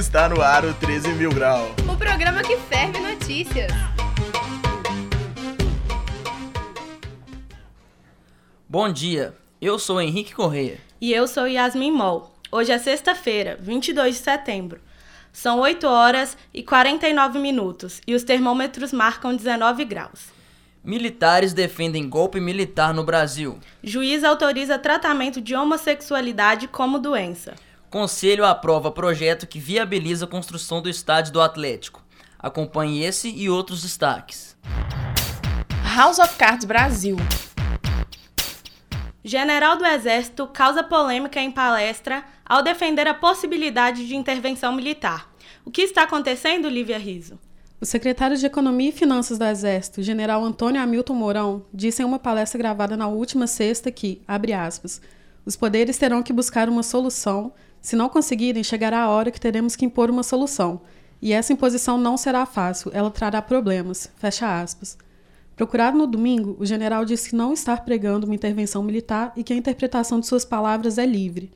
Está no ar o 13 Mil Grau. O programa que ferve notícias. Bom dia, eu sou Henrique Correia. E eu sou Yasmin Mol. Hoje é sexta-feira, 22 de setembro. São 8 horas e 49 minutos e os termômetros marcam 19 graus. Militares defendem golpe militar no Brasil. Juiz autoriza tratamento de homossexualidade como doença. Conselho aprova projeto que viabiliza a construção do estádio do Atlético. Acompanhe esse e outros destaques. House of Cards Brasil. General do Exército causa polêmica em palestra ao defender a possibilidade de intervenção militar. O que está acontecendo, Lívia Riso? O secretário de Economia e Finanças do Exército, general Antônio Hamilton Mourão, disse em uma palestra gravada na última sexta que, abre aspas, os poderes terão que buscar uma solução. Se não conseguirem, chegará a hora que teremos que impor uma solução. E essa imposição não será fácil, ela trará problemas. Fecha aspas. Procurado no domingo, o general disse que não está pregando uma intervenção militar e que a interpretação de suas palavras é livre.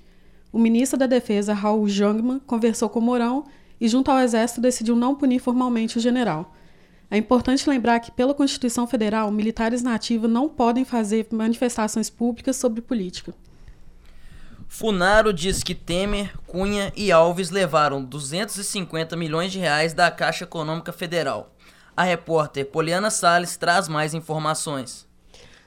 O ministro da Defesa, Raul Jungmann, conversou com Mourão e, junto ao Exército, decidiu não punir formalmente o general. É importante lembrar que, pela Constituição Federal, militares na ativa não podem fazer manifestações públicas sobre política. Funaro diz que Temer, Cunha e Alves levaram 250 milhões de reais da Caixa Econômica Federal. A repórter Poliana Salles traz mais informações.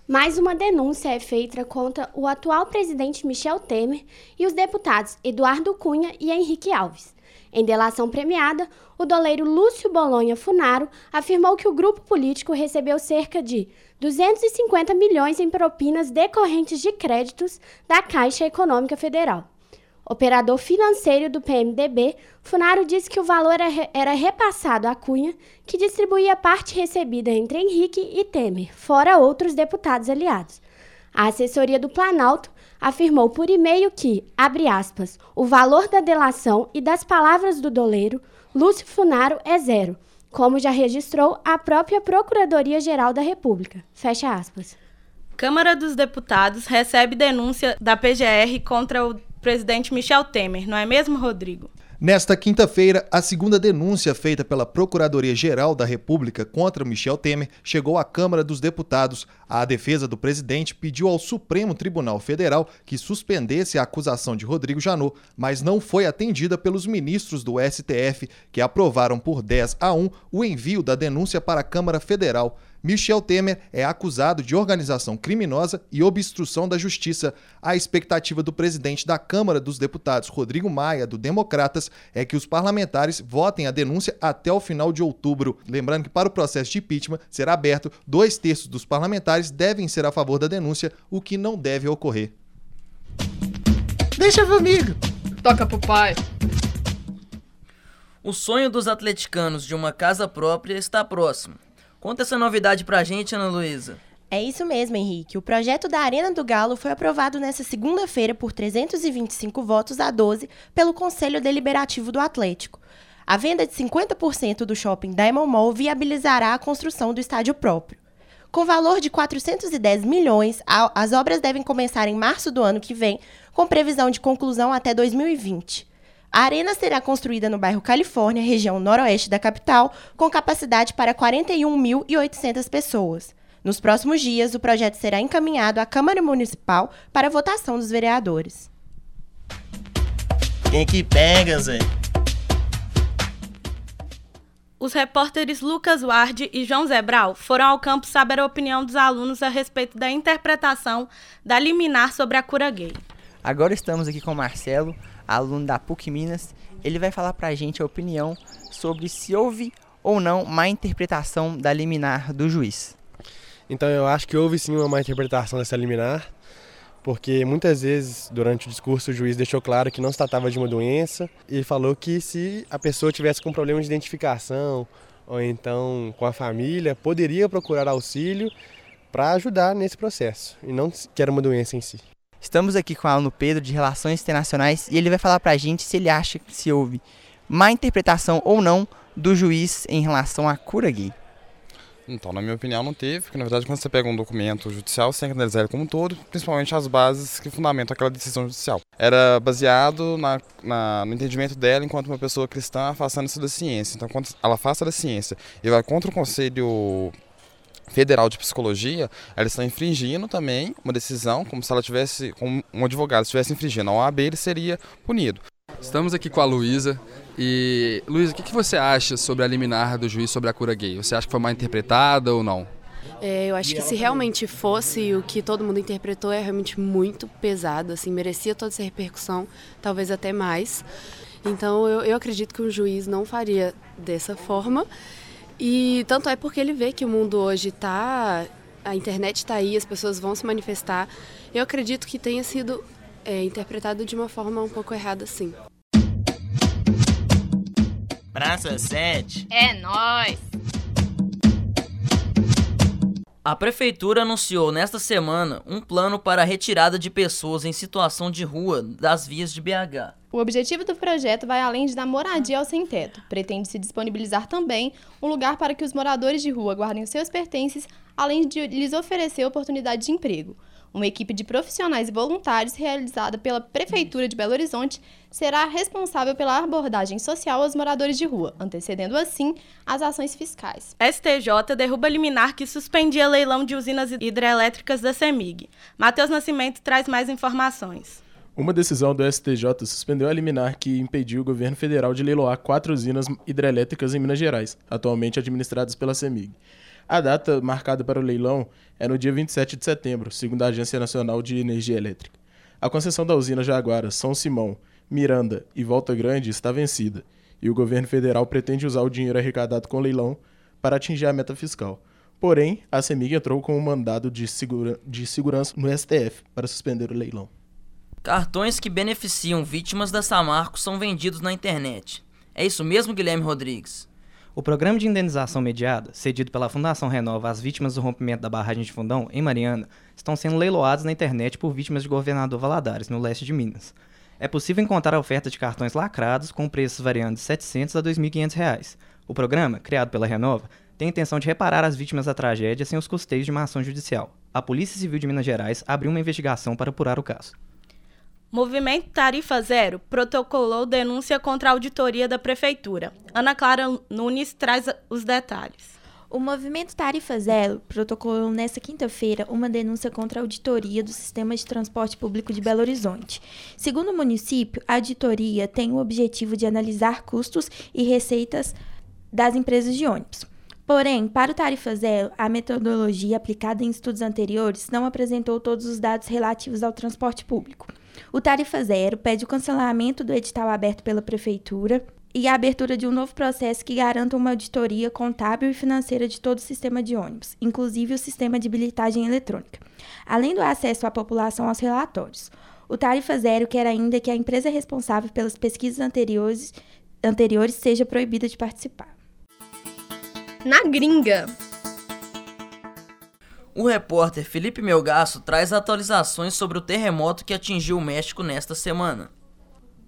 Mais uma denúncia é feita contra o atual presidente Michel Temer e os deputados Eduardo Cunha e Henrique Alves. Em delação premiada, o doleiro Lúcio Bolonha Funaro afirmou que o grupo político recebeu cerca de 250 milhões em propinas decorrentes de créditos da Caixa Econômica Federal. Operador financeiro do PMDB, Funaro disse que o valor era repassado a Cunha, que distribuía parte recebida entre Henrique e Temer, fora outros deputados aliados. A assessoria do Planalto afirmou por e-mail que, abre aspas, o valor da delação e das palavras do doleiro, Lúcio Funaro, é zero, como já registrou a própria Procuradoria-Geral da República. Fecha aspas. Câmara dos Deputados recebe denúncia da PGR contra o presidente Michel Temer, não é mesmo, Rodrigo? Nesta quinta-feira, a segunda denúncia feita pela Procuradoria-Geral da República contra Michel Temer chegou à Câmara dos Deputados. A defesa do presidente pediu ao Supremo Tribunal Federal que suspendesse a acusação de Rodrigo Janot, mas não foi atendida pelos ministros do STF, que aprovaram por 10 a 1 o envio da denúncia para a Câmara Federal. Michel Temer é acusado de organização criminosa e obstrução da justiça. A expectativa do presidente da Câmara dos Deputados, Rodrigo Maia, do Democratas, é que os parlamentares votem a denúncia até o final de outubro. Lembrando que para o processo de impeachment ser aberto, dois terços dos parlamentares devem ser a favor da denúncia, o que não deve ocorrer. Deixa comigo! Toca pro pai! O sonho dos atleticanos de uma casa própria está próximo. Conta essa novidade pra gente, Ana Luísa. É isso mesmo, Henrique. O projeto da Arena do Galo foi aprovado nesta segunda-feira por 325 votos a 12 pelo Conselho Deliberativo do Atlético. A venda de 50% do shopping Diamond Mall viabilizará a construção do estádio próprio. Com valor de 410 milhões, as obras devem começar em março do ano que vem, com previsão de conclusão até 2020. A arena será construída no bairro Califórnia, região noroeste da capital, com capacidade para 41.800 pessoas. Nos próximos dias, o projeto será encaminhado à Câmara Municipal para votação dos vereadores. Quem que pega, Zé? Os repórteres Lucas Ward e João Zebral foram ao campo saber a opinião dos alunos a respeito da interpretação da liminar sobre a cura gay. Agora estamos aqui com o Marcelo, aluno da PUC Minas. Ele vai falar para a gente a opinião sobre se houve ou não má interpretação da liminar do juiz. Então eu acho que houve sim uma má interpretação dessa liminar, porque muitas vezes durante o discurso o juiz deixou claro que não se tratava de uma doença e falou que se a pessoa tivesse com problema de identificação ou então com a família, poderia procurar auxílio para ajudar nesse processo e não que era uma doença em si. Estamos aqui com o aluno Pedro de Relações Internacionais e ele vai falar para a gente se ele acha que se houve má interpretação ou não do juiz em relação à cura gay. Então, na minha opinião, não teve, porque na verdade, quando você pega um documento judicial, você tem que analisar ele como um todo, principalmente as bases que fundamentam aquela decisão judicial. Era baseado na, na, no entendimento dela enquanto uma pessoa cristã afastando-se da ciência. Então, quando ela afasta da ciência e vai contra o Conselho Federal de Psicologia, ela está infringindo também uma decisão, como se ela tivesse, como um advogado estivesse infringindo a OAB, ele seria punido. Estamos aqui com a Luísa. E, Luísa, o que, que você acha sobre a liminar do juiz sobre a cura gay? Você acha que foi mal interpretada ou não? É, eu acho que se realmente fosse o que todo mundo interpretou, é realmente muito pesado, assim, merecia toda essa repercussão, talvez até mais. Então eu, eu acredito que o juiz não faria dessa forma. E tanto é porque ele vê que o mundo hoje está. A internet está aí, as pessoas vão se manifestar. Eu acredito que tenha sido é, interpretado de uma forma um pouco errada, sim. Praça 7. É nós. A prefeitura anunciou nesta semana um plano para a retirada de pessoas em situação de rua das vias de BH. O objetivo do projeto vai além de dar moradia ao sem-teto. Pretende-se disponibilizar também um lugar para que os moradores de rua guardem os seus pertences, além de lhes oferecer oportunidade de emprego. Uma equipe de profissionais e voluntários realizada pela Prefeitura de Belo Horizonte será responsável pela abordagem social aos moradores de rua, antecedendo assim as ações fiscais. STJ derruba liminar que suspendia leilão de usinas hidrelétricas da CEMIG. Matheus Nascimento traz mais informações. Uma decisão do STJ suspendeu a liminar que impediu o governo federal de leiloar quatro usinas hidrelétricas em Minas Gerais, atualmente administradas pela CEMIG. A data marcada para o leilão é no dia 27 de setembro, segundo a Agência Nacional de Energia Elétrica. A concessão da usina Jaguara, São Simão, Miranda e Volta Grande está vencida, e o governo federal pretende usar o dinheiro arrecadado com o leilão para atingir a meta fiscal. Porém, a CEMIG entrou com um mandado de, segura de segurança no STF para suspender o leilão. Cartões que beneficiam vítimas da Samarco são vendidos na internet. É isso mesmo, Guilherme Rodrigues? O programa de indenização mediada, cedido pela Fundação Renova às vítimas do rompimento da barragem de Fundão, em Mariana, estão sendo leiloados na internet por vítimas de governador Valadares, no leste de Minas. É possível encontrar a oferta de cartões lacrados com preços variando de R$ 700 a R$ 2.500. O programa, criado pela Renova, tem a intenção de reparar as vítimas da tragédia sem os custeios de uma ação judicial. A Polícia Civil de Minas Gerais abriu uma investigação para apurar o caso. Movimento Tarifa Zero protocolou denúncia contra a auditoria da Prefeitura. Ana Clara Nunes traz os detalhes. O Movimento Tarifa Zero protocolou nesta quinta-feira uma denúncia contra a auditoria do sistema de transporte público de Belo Horizonte. Segundo o município, a auditoria tem o objetivo de analisar custos e receitas das empresas de ônibus. Porém, para o Tarifa Zero, a metodologia aplicada em estudos anteriores não apresentou todos os dados relativos ao transporte público. O Tarifa Zero pede o cancelamento do edital aberto pela Prefeitura e a abertura de um novo processo que garanta uma auditoria contábil e financeira de todo o sistema de ônibus, inclusive o sistema de bilhetagem eletrônica, além do acesso à população aos relatórios. O Tarifa Zero quer ainda que a empresa responsável pelas pesquisas anteriores, anteriores seja proibida de participar na gringa. O repórter Felipe Melgaço traz atualizações sobre o terremoto que atingiu o México nesta semana.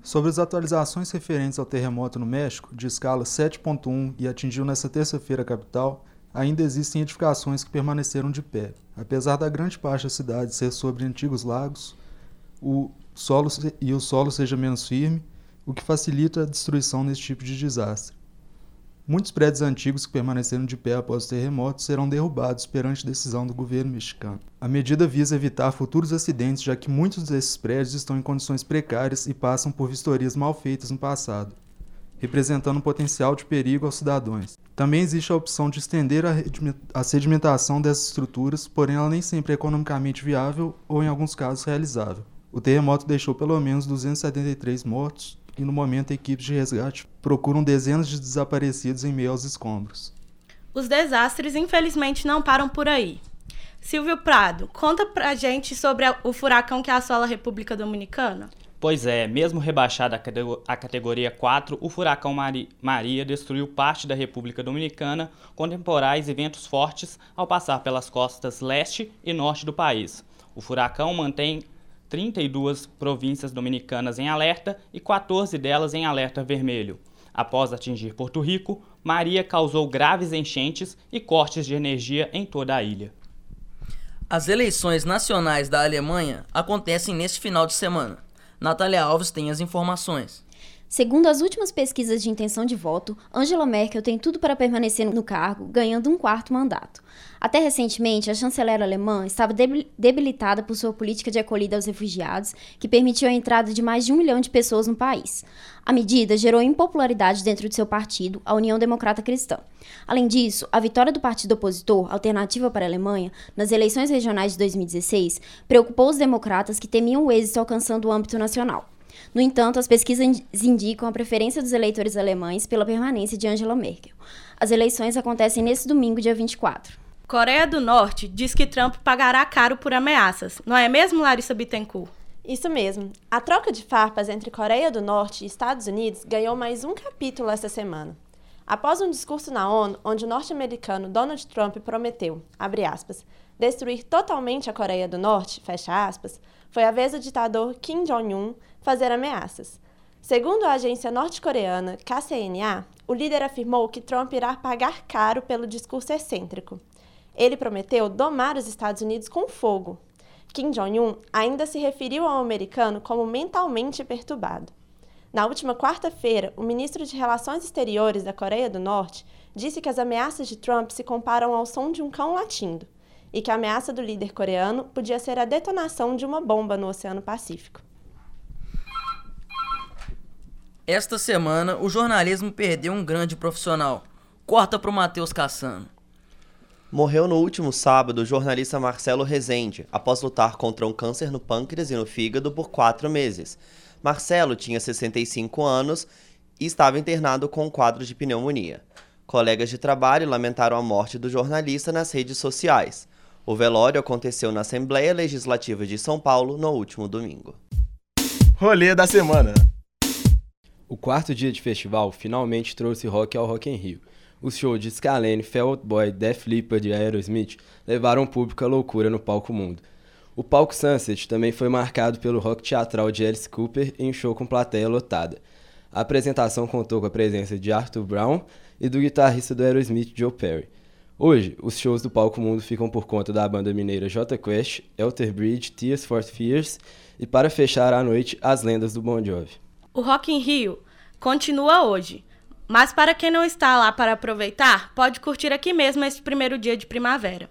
Sobre as atualizações referentes ao terremoto no México, de escala 7.1 e atingiu nesta terça-feira a capital, ainda existem edificações que permaneceram de pé. Apesar da grande parte da cidade ser sobre antigos lagos, o solo e o solo seja menos firme, o que facilita a destruição nesse tipo de desastre. Muitos prédios antigos que permaneceram de pé após o terremoto serão derrubados perante decisão do governo mexicano. A medida visa evitar futuros acidentes, já que muitos desses prédios estão em condições precárias e passam por vistorias mal feitas no passado, representando um potencial de perigo aos cidadãos. Também existe a opção de estender a sedimentação dessas estruturas, porém ela nem sempre é economicamente viável ou, em alguns casos, realizável. O terremoto deixou pelo menos 273 mortos, e no momento equipes de resgate procuram dezenas de desaparecidos em meio aos escombros. Os desastres, infelizmente, não param por aí. Silvio Prado, conta pra gente sobre o furacão que assola a República Dominicana. Pois é, mesmo rebaixado à categoria 4, o furacão Maria destruiu parte da República Dominicana com temporais e ventos fortes ao passar pelas costas leste e norte do país. O furacão mantém 32 províncias dominicanas em alerta e 14 delas em alerta vermelho. Após atingir Porto Rico, Maria causou graves enchentes e cortes de energia em toda a ilha. As eleições nacionais da Alemanha acontecem neste final de semana. Natália Alves tem as informações. Segundo as últimas pesquisas de intenção de voto, Angela Merkel tem tudo para permanecer no cargo, ganhando um quarto mandato. Até recentemente, a chanceler alemã estava debilitada por sua política de acolhida aos refugiados, que permitiu a entrada de mais de um milhão de pessoas no país. A medida gerou impopularidade dentro de seu partido, a União Democrata Cristã. Além disso, a vitória do partido opositor, Alternativa para a Alemanha, nas eleições regionais de 2016, preocupou os democratas que temiam o êxito alcançando o âmbito nacional. No entanto, as pesquisas indicam a preferência dos eleitores alemães pela permanência de Angela Merkel. As eleições acontecem nesse domingo, dia 24. Coreia do Norte diz que Trump pagará caro por ameaças. Não é mesmo, Larissa Bittencourt? Isso mesmo. A troca de farpas entre Coreia do Norte e Estados Unidos ganhou mais um capítulo esta semana. Após um discurso na ONU, onde o norte-americano Donald Trump prometeu, aspas, destruir totalmente a Coreia do Norte, aspas, foi a vez do ditador Kim Jong-un fazer ameaças. Segundo a agência norte-coreana KCNA, o líder afirmou que Trump irá pagar caro pelo discurso excêntrico. Ele prometeu domar os Estados Unidos com fogo. Kim Jong-un ainda se referiu ao americano como mentalmente perturbado. Na última quarta-feira, o ministro de Relações Exteriores da Coreia do Norte disse que as ameaças de Trump se comparam ao som de um cão latindo e que a ameaça do líder coreano podia ser a detonação de uma bomba no Oceano Pacífico. Esta semana, o jornalismo perdeu um grande profissional. Corta para o Matheus Cassano. Morreu no último sábado o jornalista Marcelo Rezende, após lutar contra um câncer no pâncreas e no fígado por quatro meses. Marcelo tinha 65 anos e estava internado com um quadro de pneumonia. Colegas de trabalho lamentaram a morte do jornalista nas redes sociais. O velório aconteceu na Assembleia Legislativa de São Paulo no último domingo. Rolê da semana. O quarto dia de festival finalmente trouxe rock ao Rock in Rio. Os shows de Scalene, Out Boy, Def Leppard e Aerosmith levaram o público à loucura no palco mundo. O palco Sunset também foi marcado pelo rock teatral de Alice Cooper em um show com plateia lotada. A apresentação contou com a presença de Arthur Brown e do guitarrista do Aerosmith Joe Perry. Hoje, os shows do Palco Mundo ficam por conta da banda mineira J Quest, Elter Bridge, Tears for Fears e para fechar a noite, as lendas do Bon Jovi. O Rock in Rio continua hoje, mas para quem não está lá para aproveitar, pode curtir aqui mesmo esse primeiro dia de primavera.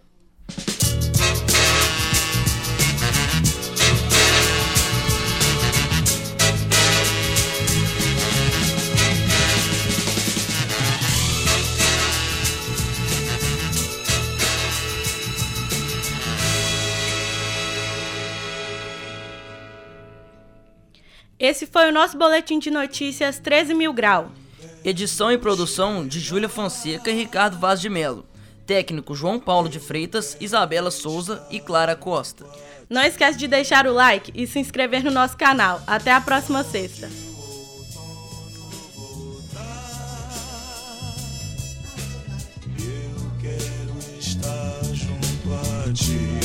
Esse foi o nosso boletim de notícias 13 mil grau. Edição e produção de Júlia Fonseca e Ricardo Vaz de Melo. Técnico João Paulo de Freitas, Isabela Souza e Clara Costa. Não esquece de deixar o like e se inscrever no nosso canal. Até a próxima sexta. Eu quero estar junto a ti.